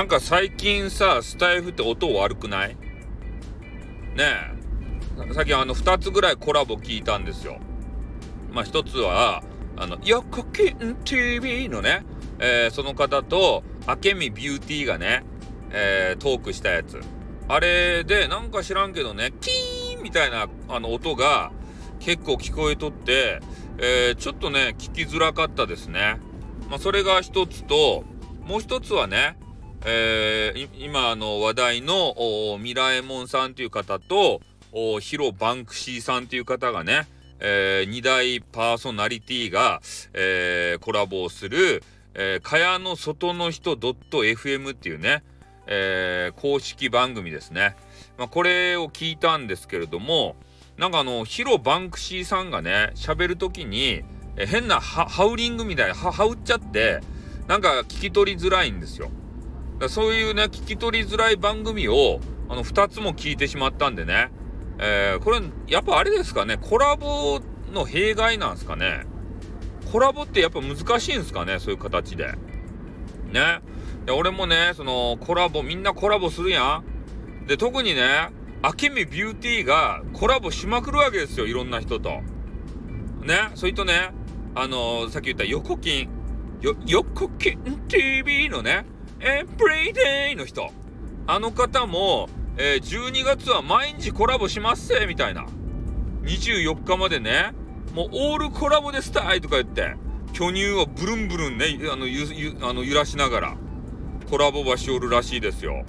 なんか最近さ、スタイフって音悪くない？ねえ。さっきあの2つぐらいコラボ聞いたんですよ。まあ1つは、あの、ヨコキン TV のね、えー、その方と、あけみビューティーがね、えー、トークしたやつ。あれで、なんか知らんけどね、キーンみたいなあの音が結構聞こえとって、えー、ちょっとね、聞きづらかったですね。まあ、それが一つと、もう一つはね、えー、今の話題のミラエモンさんという方とヒロ・バンクシーさんという方がね、えー、2大パーソナリティが、えー、コラボをする、えー、蚊帳の外の人 .fm っていうね、えー、公式番組ですね。まあ、これを聞いたんですけれども、なんかあの、ヒロ・バンクシーさんがね、喋るときに、え変なハウリングみたいな、は、はうっちゃって、なんか聞き取りづらいんですよ。そういうね、聞き取りづらい番組を、あの、2つも聞いてしまったんでね。えー、これ、やっぱあれですかね、コラボの弊害なんですかね。コラボってやっぱ難しいんですかね、そういう形で。ね。で、俺もね、その、コラボ、みんなコラボするやん。で、特にね、あけみビューティーがコラボしまくるわけですよ、いろんな人と。ね、それとね、あのー、さっき言った横金、よ、横金 TV のね、エブリデイの人。あの方も、えー、12月は毎日コラボしますせ、みたいな。24日までね、もうオールコラボでスタイとか言って、巨乳をブルンブルンね、あの、ゆ、ゆ、あの、揺らしながら、コラボばしおるらしいですよ。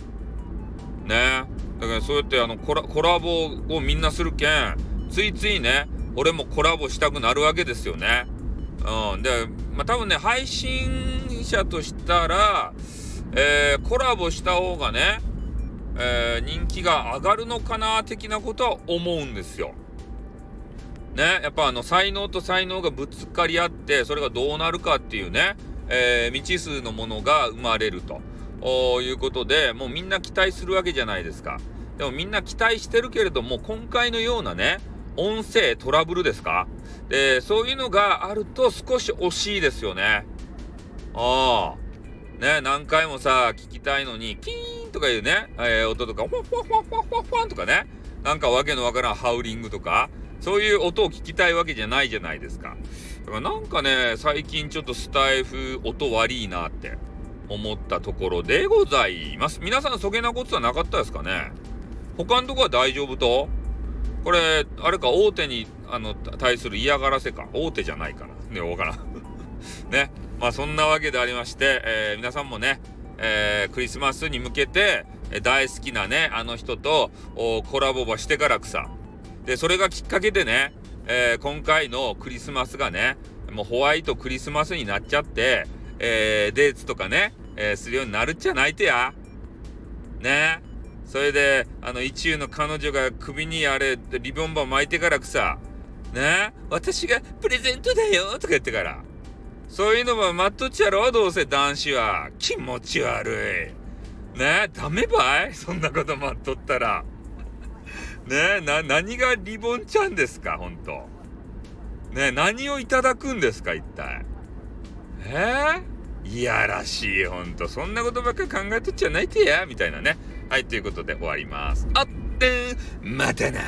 ね。だからそうやってあのコラ、コラボをみんなするけん、ついついね、俺もコラボしたくなるわけですよね。うん。で、まあ、多分ね、配信者としたら、えー、コラボした方がね、えー、人気が上がるのかな的なことは思うんですよ。ね、やっぱあの才能と才能がぶつかり合ってそれがどうなるかっていうね、えー、未知数のものが生まれるということでもうみんな期待するわけじゃないですか。でもみんな期待してるけれども今回のようなね音声トラブルですか？でそういうのがあると少し惜しいですよね。ああ。ね、何回もさ、聞きたいのに、キーンとかいうね、えー、音とか、フォフォフォフォフォフォンとかね、なんかわけのわからんハウリングとか、そういう音を聞きたいわけじゃないじゃないですか。だからなんかね、最近ちょっとスタイフ音悪いなって思ったところでございます。皆さんそげなことはなかったですかね？他のとこは大丈夫と？これ、あれか、大手に、あの、対する嫌がらせか。大手じゃないかな。ね、わからん。ね。まあそんなわけでありまして、えー、皆さんもね、えー、クリスマスに向けて、え、大好きなね、あの人とコラボばしてからくさ。で、それがきっかけでね、え今回のクリスマスがね、もうホワイトクリスマスになっちゃって、えデーツとかね、えするようになるっちゃないてや。ねそれで、あの、一流の彼女が首にあれ、リボンバ巻いてからくさ、ね私がプレゼントだよとか言ってから。そういうのも待っとっちゃろどうせ男子は。気持ち悪い。ね？ダメばい？そんなこと待っとったら。ね？な、何がリボンちゃんですか？ほんと。ね？何をいただくんですか？一体。え？ー、いやらしい、ほんと。そんなことばっか考えとっちゃないてやみたいなね。はい、ということで終わります。あってまたな